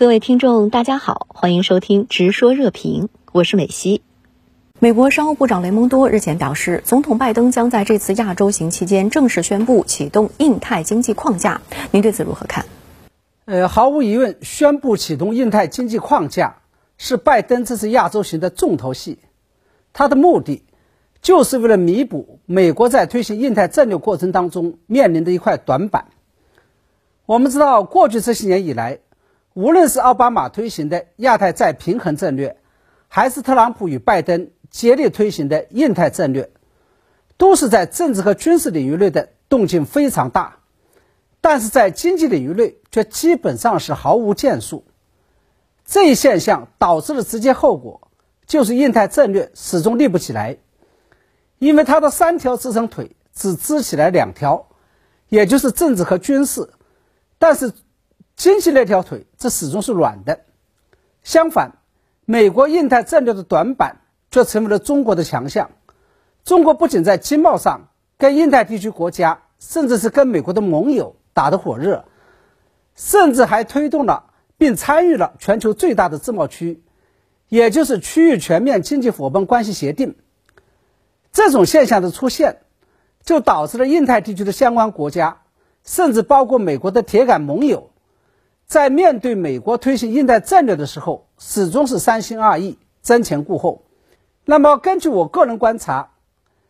各位听众，大家好，欢迎收听《直说热评》，我是美西。美国商务部长雷蒙多日前表示，总统拜登将在这次亚洲行期间正式宣布启动印太经济框架。您对此如何看？呃，毫无疑问，宣布启动印太经济框架是拜登这次亚洲行的重头戏。他的目的就是为了弥补美国在推行印太战略过程当中面临的一块短板。我们知道，过去这些年以来，无论是奥巴马推行的亚太再平衡战略，还是特朗普与拜登。接力推行的印太战略，都是在政治和军事领域内的动静非常大，但是在经济领域内却基本上是毫无建树。这一现象导致的直接后果就是印太战略始终立不起来，因为它的三条支撑腿只支起来两条，也就是政治和军事，但是经济那条腿这始终是软的。相反，美国印太战略的短板。却成为了中国的强项。中国不仅在经贸上跟印太地区国家，甚至是跟美国的盟友打得火热，甚至还推动了并参与了全球最大的自贸区，也就是区域全面经济伙伴关系协定。这种现象的出现，就导致了印太地区的相关国家，甚至包括美国的铁杆盟友，在面对美国推行印太战略的时候，始终是三心二意、瞻前顾后。那么，根据我个人观察，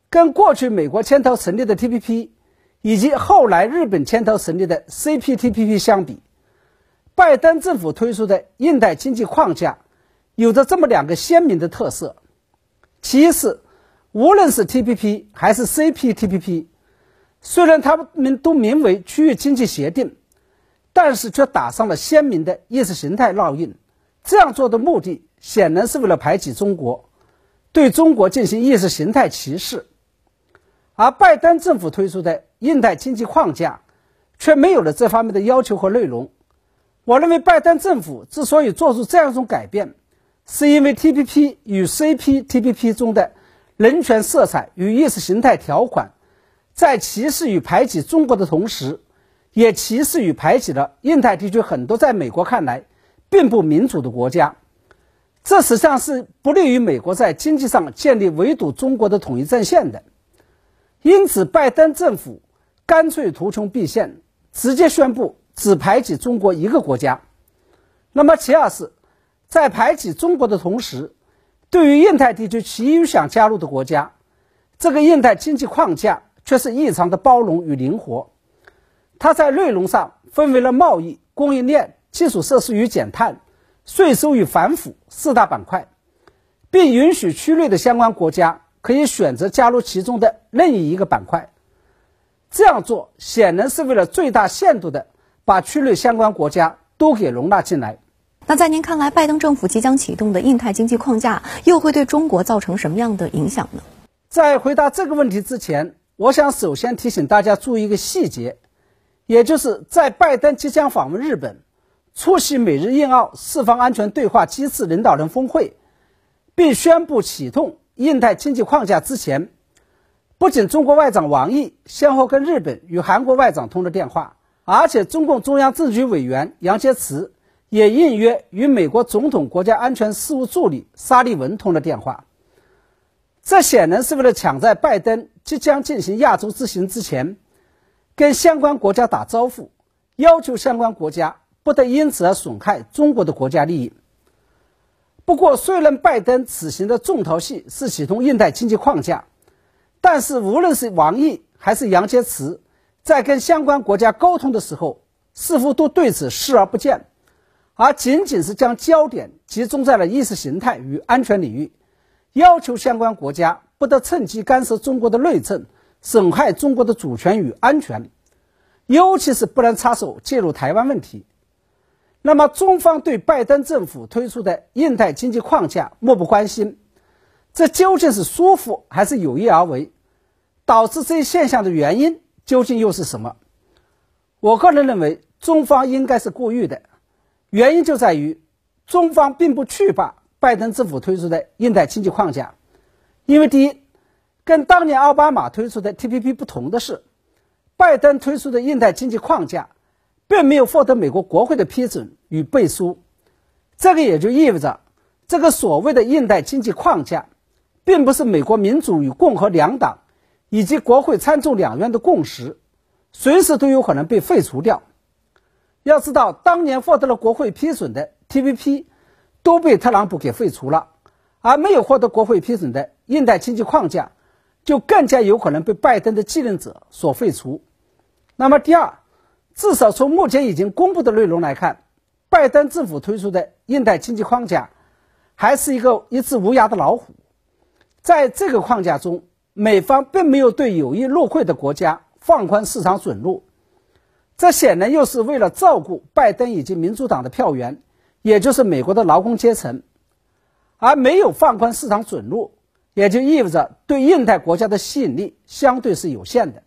跟过去美国牵头成立的 TPP，以及后来日本牵头成立的 CPTPP 相比，拜登政府推出的印太经济框架有着这么两个鲜明的特色：其一是，无论是 TPP 还是 CPTPP，虽然他们都名为区域经济协定，但是却打上了鲜明的意识形态烙印。这样做的目的，显然是为了排挤中国。对中国进行意识形态歧视，而拜登政府推出的印太经济框架却没有了这方面的要求和内容。我认为，拜登政府之所以做出这样一种改变，是因为 TPP 与 CPTPP 中的人权色彩与意识形态条款，在歧视与排挤中国的同时，也歧视与排挤了印太地区很多在美国看来并不民主的国家。这实际上是不利于美国在经济上建立围堵中国的统一战线的，因此，拜登政府干脆图穷匕见，直接宣布只排挤中国一个国家。那么，其二是，在排挤中国的同时，对于印太地区其余想加入的国家，这个印太经济框架却是异常的包容与灵活。它在内容上分为了贸易、供应链、基础设施与减碳。税收与反腐四大板块，并允许区内的相关国家可以选择加入其中的任意一个板块。这样做显然是为了最大限度的把区内相关国家都给容纳进来。那在您看来，拜登政府即将启动的印太经济框架又会对中国造成什么样的影响呢？在回答这个问题之前，我想首先提醒大家注意一个细节，也就是在拜登即将访问日本。出席美日印澳四方安全对话机制领导人峰会，并宣布启动印太经济框架之前，不仅中国外长王毅先后跟日本与韩国外长通了电话，而且中共中央政治局委员杨洁篪也应约与美国总统国家安全事务助理沙利文通了电话。这显然是为了抢在拜登即将进行亚洲之行之前，跟相关国家打招呼，要求相关国家。不得因此而损害中国的国家利益。不过，虽然拜登此行的重头戏是启动印太经济框架，但是无论是王毅还是杨洁篪，在跟相关国家沟通的时候，似乎都对此视而不见，而仅仅是将焦点集中在了意识形态与安全领域，要求相关国家不得趁机干涉中国的内政，损害中国的主权与安全，尤其是不能插手介入台湾问题。那么，中方对拜登政府推出的印太经济框架漠不关心，这究竟是疏忽还是有意而为？导致这一现象的原因究竟又是什么？我个人认为，中方应该是故意的。原因就在于，中方并不惧怕拜登政府推出的印太经济框架，因为第一，跟当年奥巴马推出的 TPP 不同的是，拜登推出的印太经济框架。并没有获得美国国会的批准与背书，这个也就意味着，这个所谓的印太经济框架，并不是美国民主与共和两党以及国会参众两院的共识，随时都有可能被废除掉。要知道，当年获得了国会批准的 TPP，都被特朗普给废除了，而没有获得国会批准的印太经济框架，就更加有可能被拜登的继任者所废除。那么，第二，至少从目前已经公布的内容来看，拜登政府推出的印太经济框架，还是一个一只无牙的老虎。在这个框架中，美方并没有对有意入会的国家放宽市场准入。这显然又是为了照顾拜登以及民主党的票源，也就是美国的劳工阶层，而没有放宽市场准入，也就意味着对印太国家的吸引力相对是有限的。